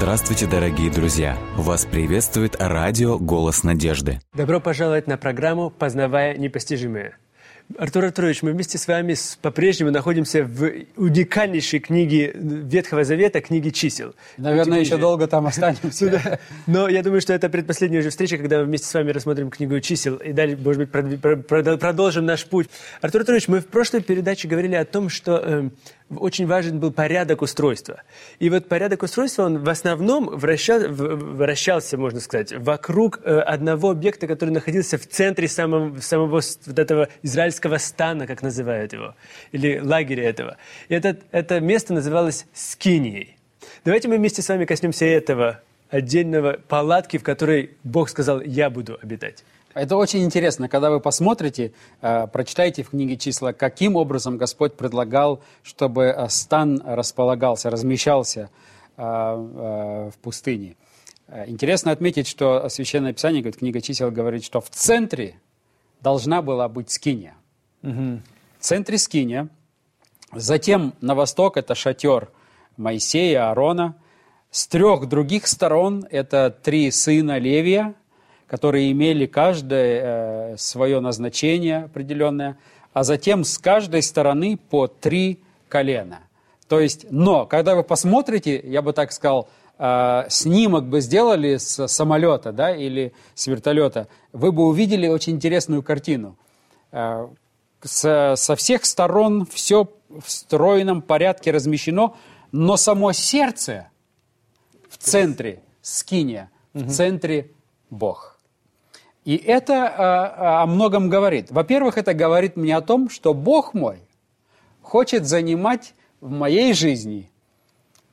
Здравствуйте, дорогие друзья! Вас приветствует радио «Голос надежды». Добро пожаловать на программу «Познавая непостижимое». Артур Артурович, мы вместе с вами по-прежнему находимся в уникальнейшей книге Ветхого Завета, книге чисел. Наверное, еще долго там останемся. Но я думаю, что это предпоследняя уже встреча, когда мы вместе с вами рассмотрим книгу чисел. И далее, может быть, продолжим наш путь. Артур Артурович, мы в прошлой передаче говорили о том, что эм, очень важен был порядок устройства. И вот порядок устройства, он в основном вращал, вращался, можно сказать, вокруг э, одного объекта, который находился в центре самого, самого вот этого израильского стана, как называют его, или лагеря этого. И это, это место называлось Скинией. Давайте мы вместе с вами коснемся этого отдельного палатки, в которой Бог сказал, я буду обитать. Это очень интересно, когда вы посмотрите, э, прочитаете в книге числа, каким образом Господь предлагал, чтобы э, стан располагался, размещался э, в пустыне. Интересно отметить, что Священное Писание, говорит, книга чисел говорит, что в центре должна была быть скиния. Угу. В центре скиния. Затем на восток это шатер Моисея, Аарона. С трех других сторон это три сына Левия – которые имели каждое э, свое назначение определенное, а затем с каждой стороны по три колена. То есть, но, когда вы посмотрите, я бы так сказал, э, снимок бы сделали с самолета да, или с вертолета, вы бы увидели очень интересную картину. Э, со, со всех сторон все в стройном порядке размещено, но само сердце в центре скиния, в центре Бог. И это о, о многом говорит. Во-первых, это говорит мне о том, что Бог мой хочет занимать в моей жизни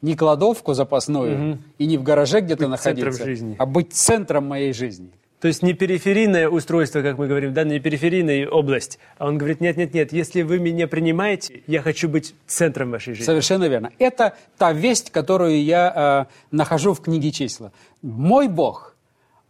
не кладовку запасную угу. и не в гараже где-то находиться, а быть центром моей жизни. То есть не периферийное устройство, как мы говорим, да, не периферийная область. А он говорит, нет, нет, нет, если вы меня принимаете, я хочу быть центром вашей жизни. Совершенно верно. Это та весть, которую я э, нахожу в книге числа. Мой Бог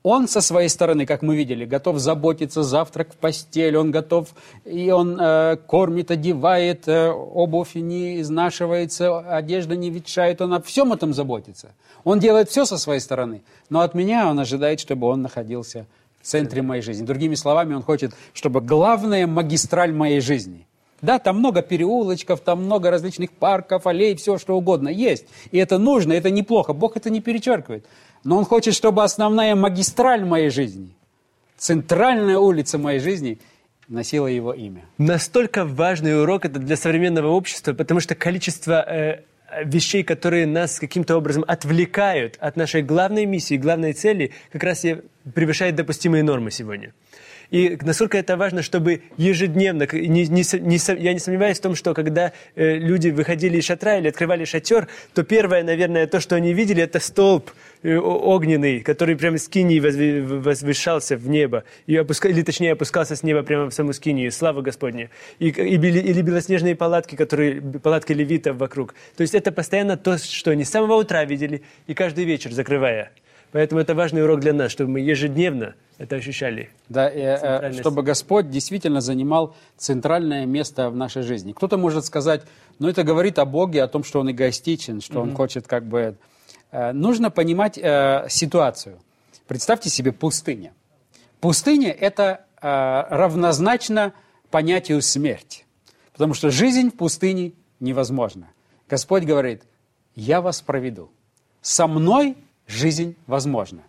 он со своей стороны, как мы видели, готов заботиться, завтрак в постель, он готов, и он э, кормит, одевает, э, обувь не изнашивается, одежда не ветшает, он о всем этом заботится. Он делает все со своей стороны, но от меня он ожидает, чтобы он находился в центре моей жизни. Другими словами, он хочет, чтобы главная магистраль моей жизни – да, там много переулочков, там много различных парков, аллей, все что угодно есть. И это нужно, это неплохо. Бог это не перечеркивает. Но Он хочет, чтобы основная магистраль моей жизни, центральная улица моей жизни носила Его имя. Настолько важный урок это для современного общества, потому что количество э, вещей, которые нас каким-то образом отвлекают от нашей главной миссии, главной цели, как раз и превышает допустимые нормы сегодня. И насколько это важно, чтобы ежедневно, не, не, не, я не сомневаюсь в том, что когда э, люди выходили из шатра или открывали шатер, то первое, наверное, то, что они видели, это столб э, огненный, который прямо с кинии возвышался в небо, и опуска, или точнее опускался с неба прямо в саму скинию, слава Господня. И, и, или белоснежные палатки, которые, палатки левитов вокруг. То есть это постоянно то, что они с самого утра видели, и каждый вечер закрывая. Поэтому это важный урок для нас, чтобы мы ежедневно это ощущали. Да, и, э, чтобы Господь действительно занимал центральное место в нашей жизни. Кто-то может сказать, ну это говорит о Боге, о том, что Он эгоистичен, что mm-hmm. Он хочет как бы... Э, нужно понимать э, ситуацию. Представьте себе пустыня. Пустыня – это э, равнозначно понятию смерти. Потому что жизнь в пустыне невозможна. Господь говорит, я вас проведу. Со мной жизнь возможна.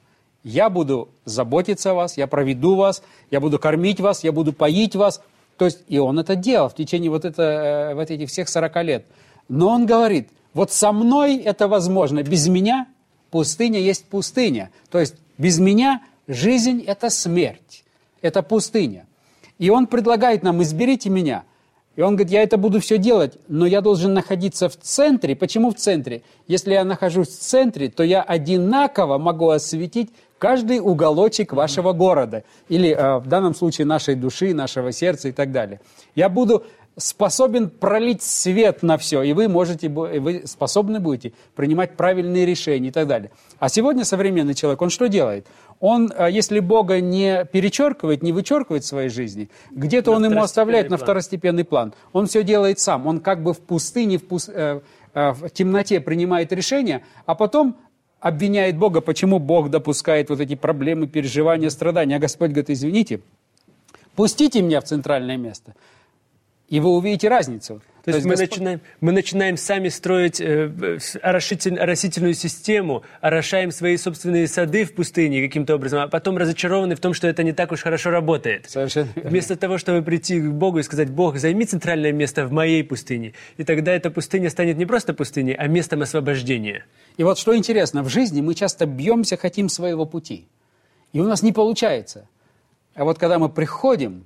Я буду заботиться о вас, я проведу вас, я буду кормить вас, я буду поить вас. То есть, и он это делал в течение вот, это, э, вот этих всех 40 лет. Но он говорит, вот со мной это возможно, без меня пустыня есть пустыня. То есть, без меня жизнь – это смерть, это пустыня. И он предлагает нам, изберите меня – и он говорит, я это буду все делать, но я должен находиться в центре. Почему в центре? Если я нахожусь в центре, то я одинаково могу осветить каждый уголочек вашего города. Или э, в данном случае нашей души, нашего сердца и так далее. Я буду способен пролить свет на все, и вы можете, вы способны будете принимать правильные решения и так далее. А сегодня современный человек, он что делает? Он, а, если Бога не перечеркивает, не вычеркивает в своей жизни, где-то он ему оставляет план. на второстепенный план. Он все делает сам. Он как бы в пустыне, в, пус... Э, э, в темноте принимает решения, а потом обвиняет Бога, почему Бог допускает вот эти проблемы, переживания, страдания. А Господь говорит, извините, пустите меня в центральное место, и вы увидите разницу. То, То есть, мы, Господ... начинаем, мы начинаем сами строить э, орошитель, оросительную систему, орошаем свои собственные сады в пустыне каким-то образом, а потом разочарованы в том, что это не так уж хорошо работает. Совершенно Вместо того, чтобы прийти к Богу и сказать, Бог, займи центральное место в моей пустыне. И тогда эта пустыня станет не просто пустыней, а местом освобождения. И вот что интересно, в жизни мы часто бьемся, хотим своего пути. И у нас не получается. А вот когда мы приходим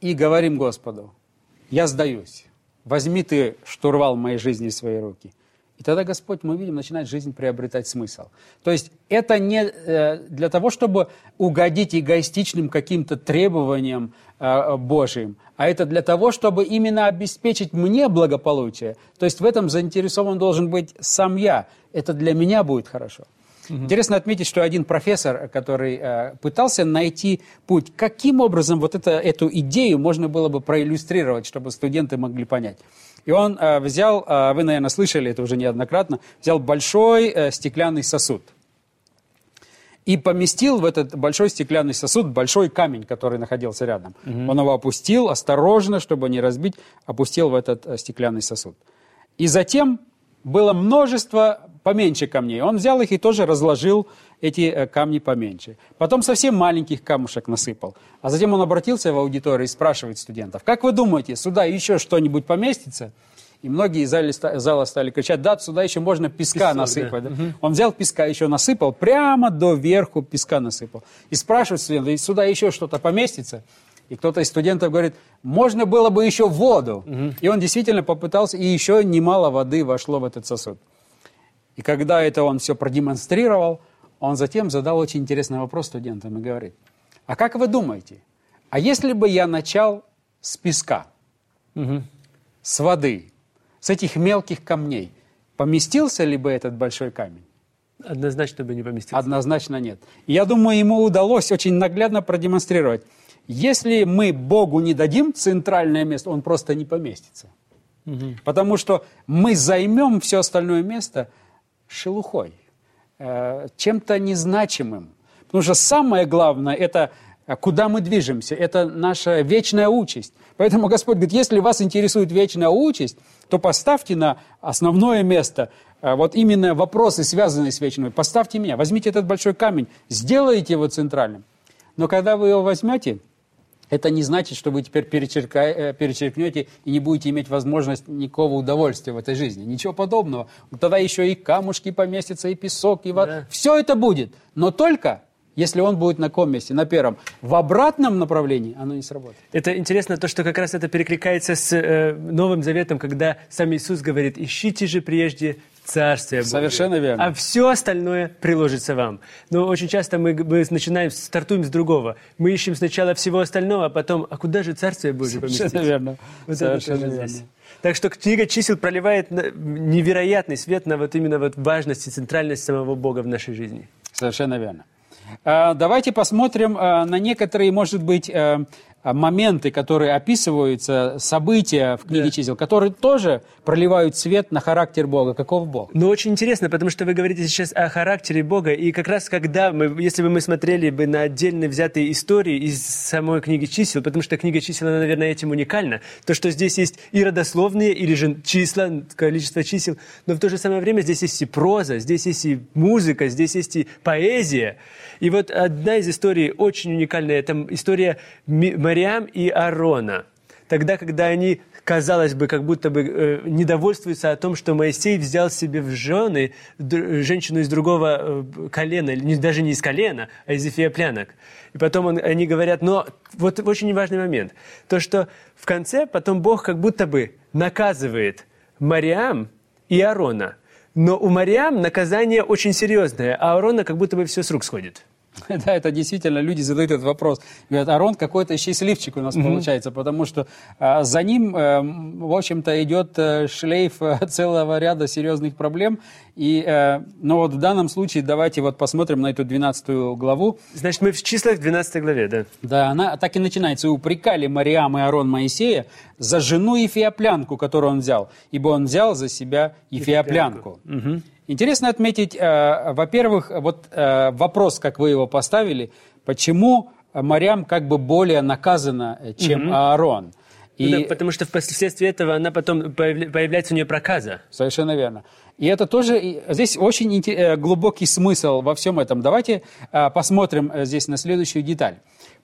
и говорим Господу, я сдаюсь, возьми ты штурвал моей жизни в свои руки. И тогда Господь, мы видим, начинает жизнь приобретать смысл. То есть это не э, для того, чтобы угодить эгоистичным каким-то требованиям э, Божьим, а это для того, чтобы именно обеспечить мне благополучие. То есть в этом заинтересован должен быть сам я. Это для меня будет хорошо. Угу. Интересно отметить, что один профессор, который э, пытался найти путь, каким образом вот это, эту идею можно было бы проиллюстрировать, чтобы студенты могли понять. И он э, взял, э, вы, наверное, слышали это уже неоднократно, взял большой э, стеклянный сосуд и поместил в этот большой стеклянный сосуд большой камень, который находился рядом. Угу. Он его опустил осторожно, чтобы не разбить, опустил в этот э, стеклянный сосуд. И затем было множество поменьше камней. Он взял их и тоже разложил эти э, камни поменьше. Потом совсем маленьких камушек насыпал. А затем он обратился в аудиторию и спрашивает студентов, как вы думаете, сюда еще что-нибудь поместится? И многие из зала стали кричать, да, сюда еще можно песка Песок, насыпать. Да. Да? Угу. Он взял песка, еще насыпал, прямо до верху песка насыпал. И спрашивает студентов, сюда еще что-то поместится? И кто-то из студентов говорит, можно было бы еще воду. Угу. И он действительно попытался, и еще немало воды вошло в этот сосуд. И когда это он все продемонстрировал, он затем задал очень интересный вопрос студентам и говорит, а как вы думаете, а если бы я начал с песка, угу. с воды, с этих мелких камней, поместился ли бы этот большой камень? Однозначно бы не поместился. Однозначно нет. Я думаю, ему удалось очень наглядно продемонстрировать. Если мы Богу не дадим центральное место, он просто не поместится. Угу. Потому что мы займем все остальное место – шелухой, э, чем-то незначимым. Потому что самое главное – это э, куда мы движемся, это наша вечная участь. Поэтому Господь говорит, если вас интересует вечная участь, то поставьте на основное место э, вот именно вопросы, связанные с вечной. Поставьте меня, возьмите этот большой камень, сделайте его центральным. Но когда вы его возьмете, это не значит, что вы теперь э, перечеркнете и не будете иметь возможность никакого удовольствия в этой жизни. Ничего подобного. Тогда еще и камушки поместятся, и песок, и вода. Да. Все это будет. Но только если он будет на каком месте? На первом. В обратном направлении оно не сработает. Это интересно то, что как раз это перекликается с э, Новым Заветом, когда сам Иисус говорит, ищите же прежде Царствие Божие. Совершенно верно. А все остальное приложится вам. Но очень часто мы, мы начинаем, стартуем с другого. Мы ищем сначала всего остального, а потом, а куда же Царствие Божие поместится? Совершенно верно. Вот Совершенно верно. Здесь. Так что книга чисел проливает невероятный свет на вот именно вот важность и центральность самого Бога в нашей жизни. Совершенно верно. А, давайте посмотрим а, на некоторые, может быть, а, моменты, которые описываются, события в книге да. чисел, которые тоже проливают свет на характер Бога. Каков Бог? Ну, очень интересно, потому что вы говорите сейчас о характере Бога, и как раз когда мы, если бы мы смотрели бы на отдельно взятые истории из самой книги чисел, потому что книга чисел, она, наверное, этим уникальна, то, что здесь есть и родословные, или же числа, количество чисел, но в то же самое время здесь есть и проза, здесь есть и музыка, здесь есть и поэзия. И вот одна из историй очень уникальная, это история Мариам и Аарона. Тогда, когда они, казалось бы, как будто бы э, недовольствуются о том, что Моисей взял себе в жены женщину из другого э, колена, не, даже не из колена, а из эфиоплянок. И потом он, они говорят, но вот очень важный момент, то, что в конце потом Бог как будто бы наказывает Мариам и Аарона. Но у Мариам наказание очень серьезное, а Аарона как будто бы все с рук сходит. Да, это действительно, люди задают этот вопрос. Говорят, Арон какой-то счастливчик у нас mm-hmm. получается, потому что а, за ним, а, в общем-то, идет а, шлейф а, целого ряда серьезных проблем. И, а, но вот в данном случае давайте вот посмотрим на эту 12 главу. Значит, мы в числах 12 главе, да? Да, она так и начинается. «Упрекали Мариам и Арон Моисея за жену Ефиоплянку, которую он взял, ибо он взял за себя Ефиоплянку». Ефиоплянку. Угу. Интересно отметить, э, во-первых, вот э, вопрос, как вы его поставили, почему Мариам как бы более наказана, э, чем угу. Аарон. И... Да, потому что впоследствии этого она потом появляется у нее проказа. Совершенно верно. И это тоже, здесь очень глубокий смысл во всем этом. Давайте посмотрим здесь на следующую деталь.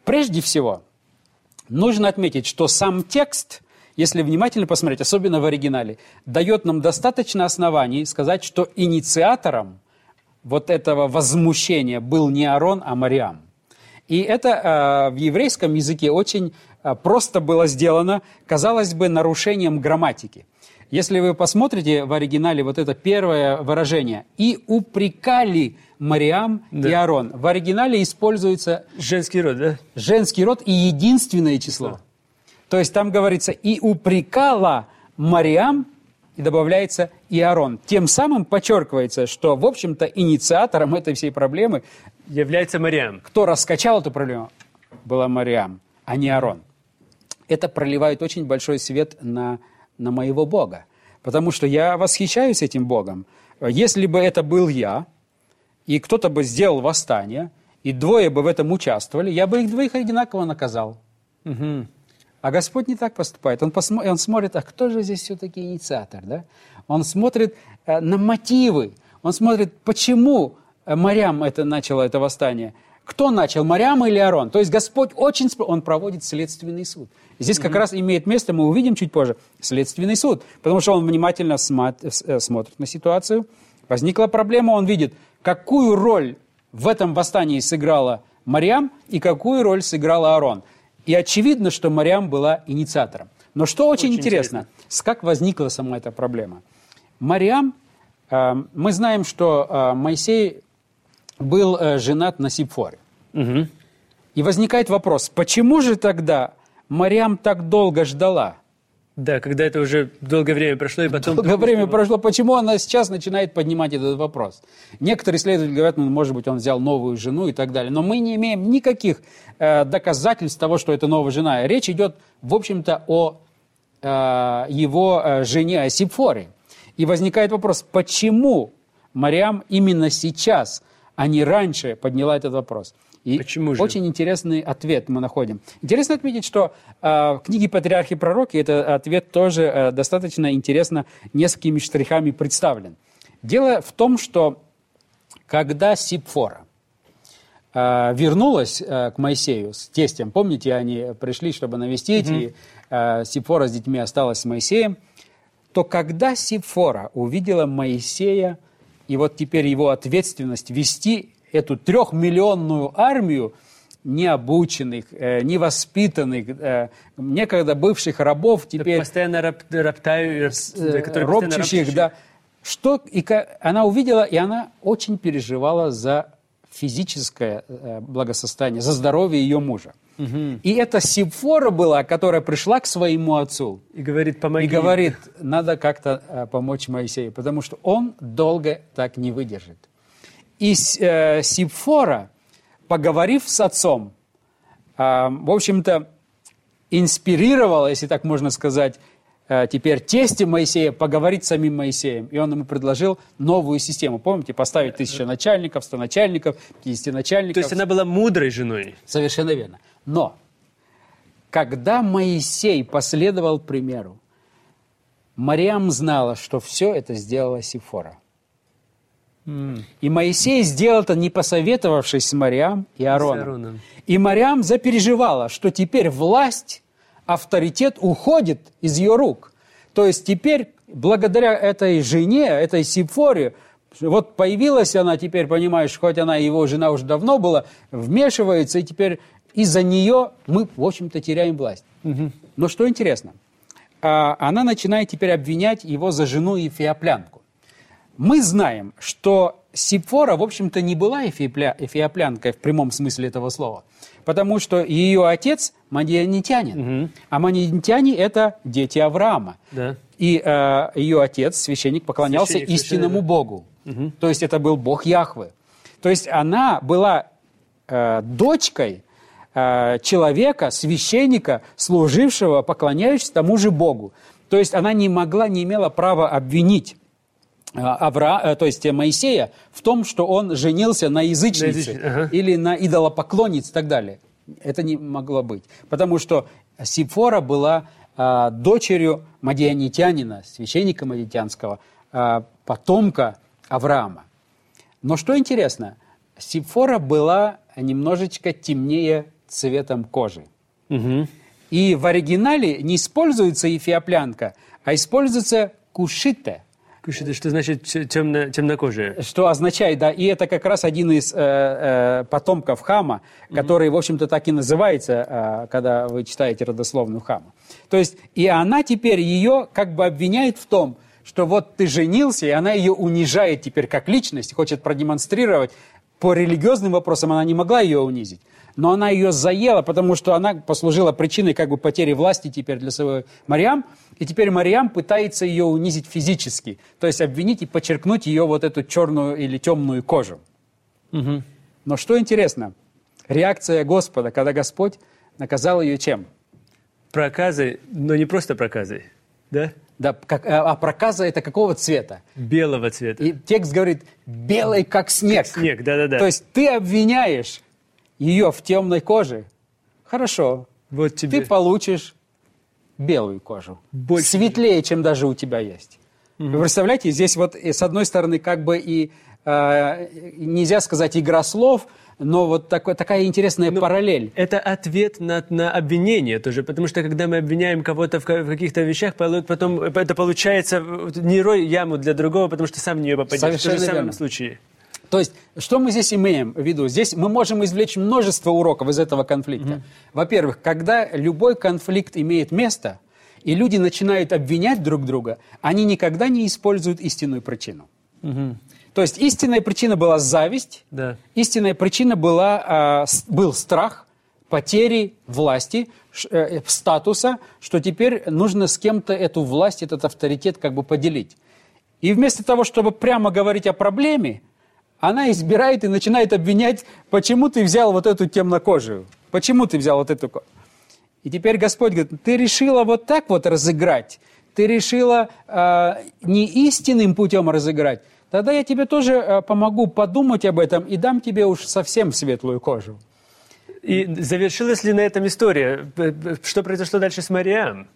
Прежде всего, нужно отметить, что сам текст – если внимательно посмотреть, особенно в оригинале, дает нам достаточно оснований сказать, что инициатором вот этого возмущения был не Аарон, а Мариам. И это э, в еврейском языке очень э, просто было сделано, казалось бы, нарушением грамматики. Если вы посмотрите в оригинале вот это первое выражение «и упрекали Мариам да. и Аарон», в оригинале используется... Женский род, да? Женский род и единственное число. Да. То есть там говорится «и упрекала Мариам», и добавляется «и Аарон». Тем самым подчеркивается, что, в общем-то, инициатором этой всей проблемы является Мариам. Кто раскачал эту проблему, была Мариам, а не Аарон. Это проливает очень большой свет на, на моего Бога. Потому что я восхищаюсь этим Богом. Если бы это был я, и кто-то бы сделал восстание, и двое бы в этом участвовали, я бы их двоих одинаково наказал. Угу. А Господь не так поступает. Он, посмо... он смотрит, а кто же здесь все-таки инициатор? Да? Он смотрит э, на мотивы. Он смотрит, почему э, морям это начало это восстание. Кто начал, Марям или Арон? То есть Господь очень... Он проводит следственный суд. Здесь mm-hmm. как раз имеет место, мы увидим чуть позже, следственный суд. Потому что он внимательно э, смотрит на ситуацию. Возникла проблема, он видит, какую роль в этом восстании сыграла Марьям и какую роль сыграл Аарон. И очевидно, что Мариам была инициатором. Но что очень, очень интересно, интересно, как возникла сама эта проблема. Мариам, э, мы знаем, что э, Моисей был э, женат на Сипфоре. Угу. И возникает вопрос, почему же тогда Мариам так долго ждала? Да, когда это уже долгое время прошло, и потом... Долгое время прошло. Почему она сейчас начинает поднимать этот вопрос? Некоторые исследователи говорят, ну, может быть, он взял новую жену и так далее. Но мы не имеем никаких э, доказательств того, что это новая жена. Речь идет, в общем-то, о э, его э, жене, о Сипфоре. И возникает вопрос, почему Мариам именно сейчас, а не раньше подняла этот вопрос? И Почему же? очень интересный ответ мы находим. Интересно отметить, что э, в книге «Патриархи и пророки» этот ответ тоже э, достаточно интересно несколькими штрихами представлен. Дело в том, что когда Сипфора э, вернулась э, к Моисею с тестем, помните, они пришли, чтобы навестить, mm-hmm. и э, Сипфора с детьми осталась с Моисеем, то когда Сипфора увидела Моисея, и вот теперь его ответственность вести эту трехмиллионную армию необученных, э, невоспитанных, э, некогда бывших рабов, теперь... Постоянно рап, роптаю, э, ропчущих, да. Что, и она увидела, и она очень переживала за физическое э, благосостояние, за здоровье ее мужа. Угу. И это Сифора была, которая пришла к своему отцу. И говорит, помоги. И говорит, надо как-то э, помочь Моисею, потому что он долго так не выдержит. И э, Сипфора, поговорив с отцом, э, в общем-то, инспирировала, если так можно сказать, теперь тесте Моисея поговорить с самим Моисеем. И он ему предложил новую систему. Помните, поставить тысяча начальников, сто начальников, 50 начальников. То есть она была мудрой женой. Совершенно верно. Но когда Моисей последовал примеру, Мариам знала, что все это сделала Сифора. И Моисей сделал это, не посоветовавшись с Мариам и Аароном. И Мариам запереживала, что теперь власть, авторитет уходит из ее рук. То есть теперь, благодаря этой жене, этой Сипфоре, вот появилась она теперь, понимаешь, хоть она его жена уже давно была, вмешивается, и теперь из-за нее мы, в общем-то, теряем власть. Угу. Но что интересно, а, она начинает теперь обвинять его за жену и феоплянку. Мы знаем, что Сипфора, в общем-то, не была эфиопля... эфиоплянкой в прямом смысле этого слова, потому что ее отец мадианитянин, угу. а мадианитяне – это дети Авраама. Да. И э, ее отец, священник, поклонялся священник, истинному Богу. Угу. То есть это был Бог Яхвы. То есть она была э, дочкой э, человека, священника, служившего, поклоняющегося тому же Богу. То есть она не могла, не имела права обвинить Авра, то есть Моисея в том, что он женился на язычнице на ага. или на идолопоклоннице и так далее. Это не могло быть. Потому что Сифора была а, дочерью мадианитянина, священника мадианского, а, потомка Авраама. Но что интересно, Сифора была немножечко темнее цветом кожи. Угу. И в оригинале не используется эфиоплянка, а используется кушите. Кушите, что значит темно, темнокожие? Что означает, да, и это как раз один из э, э, потомков Хама, который, mm-hmm. в общем-то, так и называется, э, когда вы читаете родословную Хама. То есть, и она теперь ее как бы обвиняет в том, что вот ты женился, и она ее унижает теперь как личность, хочет продемонстрировать. По религиозным вопросам она не могла ее унизить но она ее заела, потому что она послужила причиной как бы потери власти теперь для своего Мариам, и теперь Мариам пытается ее унизить физически, то есть обвинить и подчеркнуть ее вот эту черную или темную кожу. Угу. Но что интересно, реакция Господа, когда Господь наказал ее чем? Проказой, но не просто проказой, да? Да, как, а, а проказа это какого цвета? Белого цвета. И текст говорит, белый как снег. Как снег, да-да-да. То есть ты обвиняешь ее в темной коже, хорошо, вот тебе. ты получишь белую кожу. Больше. Светлее, чем даже у тебя есть. Угу. Вы представляете, здесь вот с одной стороны как бы и э, нельзя сказать игра слов, но вот такой, такая интересная ну, параллель. Это ответ на, на обвинение тоже, потому что когда мы обвиняем кого-то в, в каких-то вещах, потом это получается не рой яму для другого, потому что сам в нее попадешь. Совершенно в том же самом случае. То есть, что мы здесь имеем в виду? Здесь мы можем извлечь множество уроков из этого конфликта. Mm-hmm. Во-первых, когда любой конфликт имеет место, и люди начинают обвинять друг друга, они никогда не используют истинную причину. Mm-hmm. То есть истинная причина была зависть, да. истинная причина была, э, был страх потери власти, э, статуса, что теперь нужно с кем-то эту власть, этот авторитет как бы поделить. И вместо того, чтобы прямо говорить о проблеме, она избирает и начинает обвинять, почему ты взял вот эту темнокожую, почему ты взял вот эту... И теперь Господь говорит, ты решила вот так вот разыграть, ты решила э, не истинным путем разыграть, тогда я тебе тоже э, помогу подумать об этом и дам тебе уж совсем светлую кожу. И завершилась ли на этом история? Что произошло дальше с Мариам?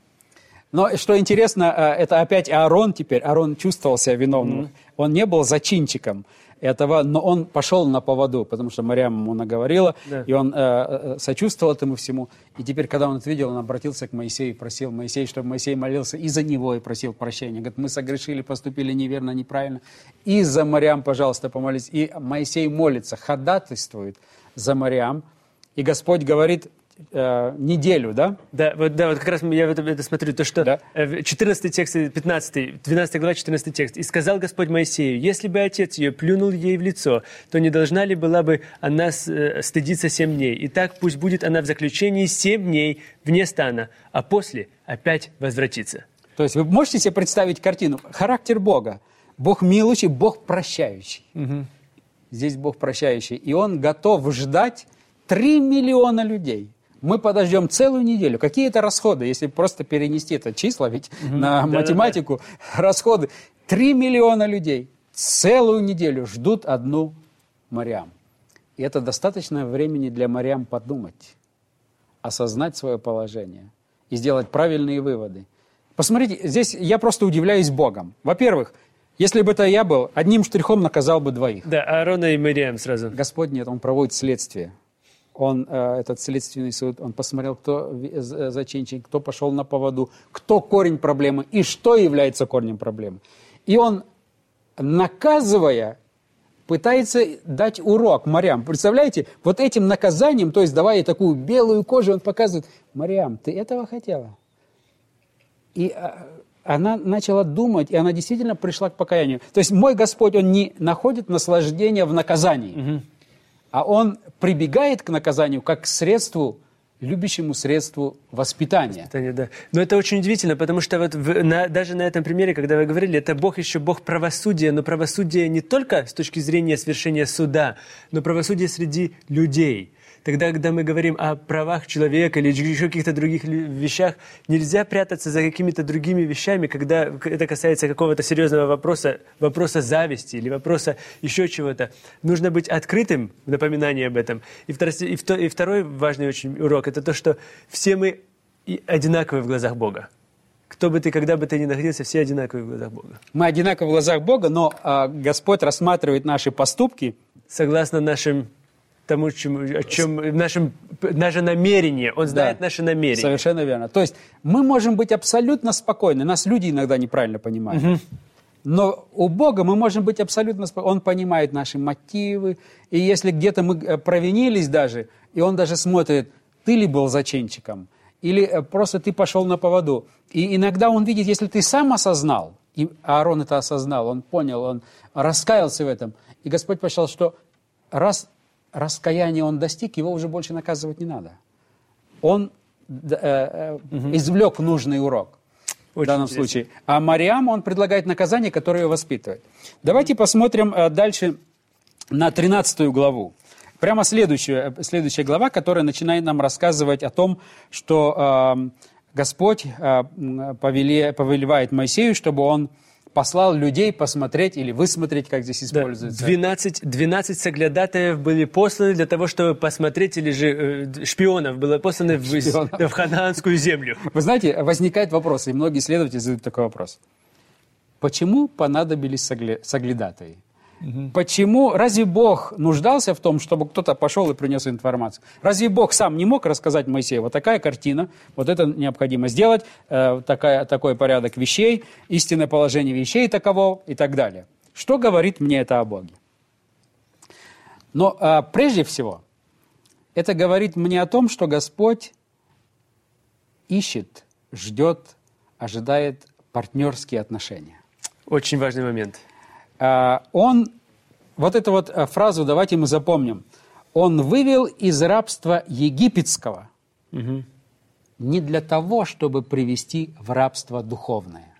Но что интересно, это опять Аарон теперь. Аарон чувствовал себя виновным. Mm-hmm. Он не был зачинчиком этого, но он пошел на поводу, потому что Мариам ему наговорила, да. и он э, э, сочувствовал этому всему. И теперь, когда он это видел, он обратился к Моисею и просил Моисея, чтобы Моисей молился и за него, и просил прощения. Говорит, мы согрешили, поступили неверно, неправильно. И за Мариам, пожалуйста, помолись. И Моисей молится, ходатайствует за Мариам. И Господь говорит, э, неделю, да? Да, вот, да, вот как раз я это, это смотрю, то, что да? 14 э, текст, 15, 12 глава, 14 текст. «И сказал Господь Моисею, если бы отец ее плюнул ей в лицо, то не должна ли была бы она э, стыдиться семь дней? И так пусть будет она в заключении семь дней вне стана, а после опять возвратится». То есть вы можете себе представить картину? Характер Бога. Бог милующий, Бог прощающий. Угу. Здесь Бог прощающий. И Он готов ждать 3 миллиона людей мы подождем целую неделю. Какие это расходы, если просто перенести это числа, ведь угу. на да, математику да, да. расходы. Три миллиона людей целую неделю ждут одну Мариам. И это достаточно времени для Мариам подумать, осознать свое положение и сделать правильные выводы. Посмотрите, здесь я просто удивляюсь Богом. Во-первых, если бы это я был, одним штрихом наказал бы двоих. Да, Аарона и Мариам сразу. Господь нет, он проводит следствие он, э, этот следственный суд, он посмотрел, кто зачинщик, кто пошел на поводу, кто корень проблемы и что является корнем проблемы. И он, наказывая, пытается дать урок Мариам. Представляете, вот этим наказанием, то есть давая такую белую кожу, он показывает, Мариам, ты этого хотела? И э, она начала думать, и она действительно пришла к покаянию. То есть мой Господь, Он не находит наслаждения в наказании. Угу а он прибегает к наказанию как к средству, любящему средству воспитания. Воспитание, да. Но это очень удивительно, потому что вот в, на, даже на этом примере, когда вы говорили, это Бог еще Бог правосудия, но правосудие не только с точки зрения свершения суда, но правосудие среди людей. Тогда, когда мы говорим о правах человека или еще каких-то других вещах, нельзя прятаться за какими-то другими вещами, когда это касается какого-то серьезного вопроса, вопроса зависти или вопроса еще чего-то. Нужно быть открытым в напоминании об этом. И, и второй важный очень урок – это то, что все мы одинаковы в глазах Бога. Кто бы ты, когда бы ты ни находился, все одинаковы в глазах Бога. Мы одинаковы в глазах Бога, но э, Господь рассматривает наши поступки согласно нашим тому, чем, чем нашим, наше намерение. Он знает да, наше намерение. Совершенно верно. То есть мы можем быть абсолютно спокойны. Нас люди иногда неправильно понимают. Угу. Но у Бога мы можем быть абсолютно спокойны. Он понимает наши мотивы. И если где-то мы э, провинились даже, и Он даже смотрит, ты ли был зачинщиком, или э, просто ты пошел на поводу. И иногда он видит, если ты сам осознал, и Аарон это осознал, он понял, он раскаялся в этом, и Господь посчитал, что раз раскаяние он достиг, его уже больше наказывать не надо. Он э, э, угу. извлек нужный урок. Очень в данном интересно. случае. А Мариам, он предлагает наказание, которое ее воспитывает. Давайте посмотрим э, дальше на 13 главу. Прямо следующая, следующая глава, которая начинает нам рассказывать о том, что э, Господь э, повеле, повелевает Моисею, чтобы он послал людей посмотреть или высмотреть, как здесь используется. Да, 12, 12 соглядатаев были посланы для того, чтобы посмотреть, или же э, шпионов было посланы в, в ханаанскую землю. Вы знаете, возникает вопрос, и многие исследователи задают такой вопрос. Почему понадобились соглядатые? Угу. Почему? Разве Бог нуждался в том, чтобы кто-то пошел и принес информацию? Разве Бог сам не мог рассказать Моисею, вот такая картина, вот это необходимо сделать, э, такая, такой порядок вещей, истинное положение вещей таково и так далее? Что говорит мне это о Боге? Но э, прежде всего, это говорит мне о том, что Господь ищет, ждет, ожидает партнерские отношения. Очень важный момент. А, он, вот эту вот э, фразу давайте мы запомним. Он вывел из рабства египетского угу. не для того, чтобы привести в рабство духовное.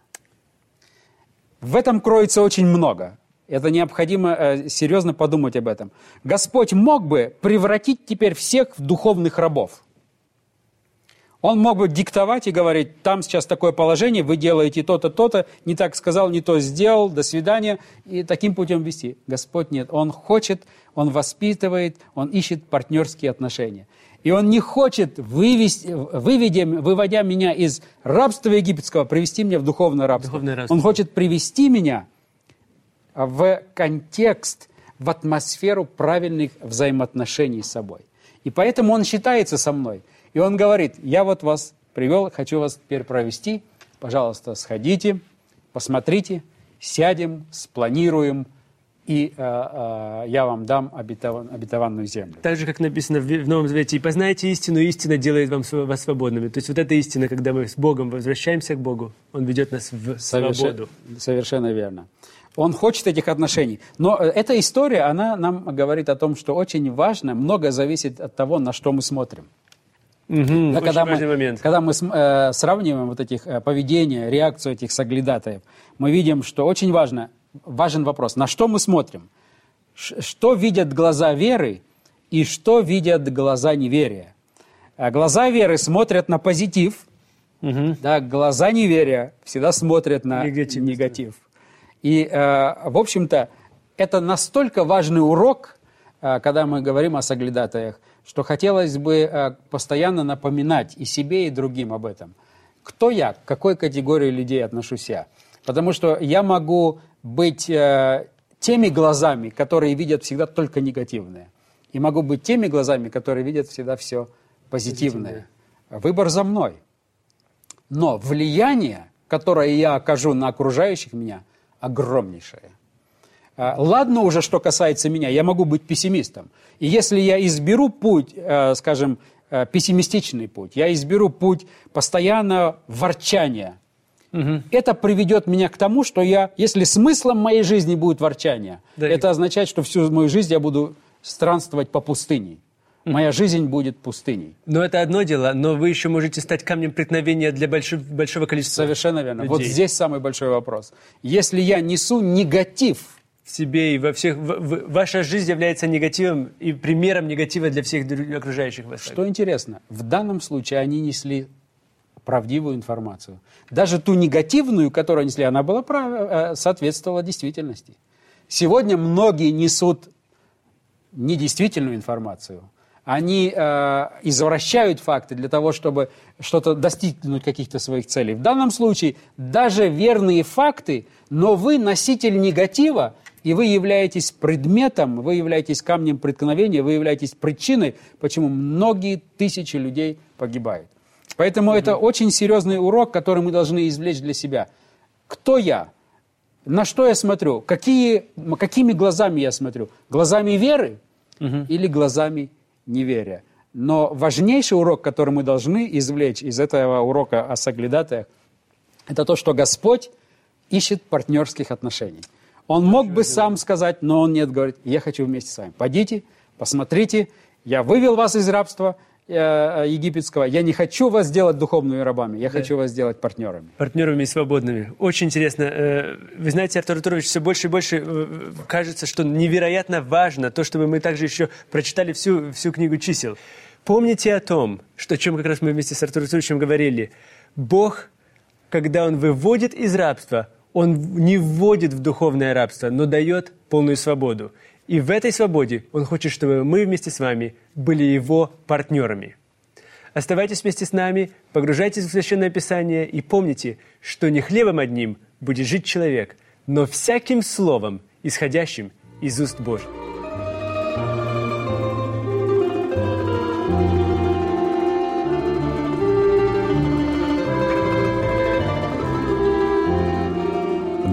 В этом кроется очень много. Это необходимо э, серьезно подумать об этом. Господь мог бы превратить теперь всех в духовных рабов. Он мог бы диктовать и говорить, там сейчас такое положение, вы делаете то-то, то-то, не так сказал, не то сделал, до свидания, и таким путем вести. Господь нет. Он хочет, Он воспитывает, Он ищет партнерские отношения. И Он не хочет, вывести, выведя, выводя меня из рабства египетского, привести меня в духовное рабство. Духовное рабство. Он хочет привести меня в контекст, в атмосферу правильных взаимоотношений с собой. И поэтому Он считается со мной – и он говорит, я вот вас привел, хочу вас теперь провести, пожалуйста, сходите, посмотрите, сядем, спланируем, и э, э, я вам дам обетован, обетованную землю. Так же, как написано в, в Новом Завете, «И познайте истину, и истина делает вам, вас свободными». То есть вот эта истина, когда мы с Богом возвращаемся к Богу, Он ведет нас в Совершен, свободу. Совершенно верно. Он хочет этих отношений. Но э, эта история, она нам говорит о том, что очень важно, много зависит от того, на что мы смотрим. Угу, да, когда, мы, момент. когда мы э, сравниваем вот этих э, поведения, реакцию этих соглядатаев, мы видим, что очень важно, важен вопрос, на что мы смотрим? Ш, что видят глаза веры и что видят глаза неверия? А глаза веры смотрят на позитив, угу. да, глаза неверия всегда смотрят на негатив. негатив. И, э, в общем-то, это настолько важный урок, э, когда мы говорим о соглядатаях, что хотелось бы э, постоянно напоминать и себе, и другим об этом. Кто я, к какой категории людей отношусь я? Потому что я могу быть э, теми глазами, которые видят всегда только негативное. И могу быть теми глазами, которые видят всегда все позитивное. позитивное. Выбор за мной. Но влияние, которое я окажу на окружающих меня, огромнейшее. А, ладно уже, что касается меня, я могу быть пессимистом. И если я изберу путь, э, скажем, э, пессимистичный путь, я изберу путь постоянного ворчания, угу. это приведет меня к тому, что я, если смыслом моей жизни будет ворчание, да, это означает, что всю мою жизнь я буду странствовать по пустыне. Моя жизнь будет пустыней. Но это одно дело, но вы еще можете стать камнем преткновения для большого, большого количества Совершенно верно. Людей. Вот здесь самый большой вопрос. Если я несу негатив в себе и во всех... В, в, ваша жизнь является негативом и примером негатива для всех окружающих вас. Что интересно, в данном случае они несли правдивую информацию. Даже ту негативную, которую они несли, она была прав... Э, соответствовала действительности. Сегодня многие несут недействительную информацию. Они э, извращают факты для того, чтобы что-то достигнуть каких-то своих целей. В данном случае даже верные факты, но вы носитель негатива, и вы являетесь предметом, вы являетесь камнем преткновения, вы являетесь причиной, почему многие тысячи людей погибают. Поэтому mm-hmm. это очень серьезный урок, который мы должны извлечь для себя. Кто я? На что я смотрю? Какие, какими глазами я смотрю? Глазами веры mm-hmm. или глазами неверия? Но важнейший урок, который мы должны извлечь из этого урока о соглядатаях, это то, что Господь ищет партнерских отношений. Он мог бы сам сказать, но он нет, говорит, я хочу вместе с вами. Пойдите, посмотрите, я вывел вас из рабства э, э, египетского, я не хочу вас сделать духовными рабами, я да. хочу вас сделать партнерами. Партнерами и свободными. Очень интересно. Э, вы знаете, Артур Артурович, все больше и больше кажется, что невероятно важно то, чтобы мы также еще прочитали всю, всю книгу чисел. Помните о том, что, о чем как раз мы вместе с Артуром Артуровичем говорили. Бог, когда Он выводит из рабства, он не вводит в духовное рабство, но дает полную свободу. И в этой свободе Он хочет, чтобы мы вместе с вами были Его партнерами. Оставайтесь вместе с нами, погружайтесь в Священное Писание и помните, что не хлебом одним будет жить человек, но всяким словом, исходящим из уст Божьих.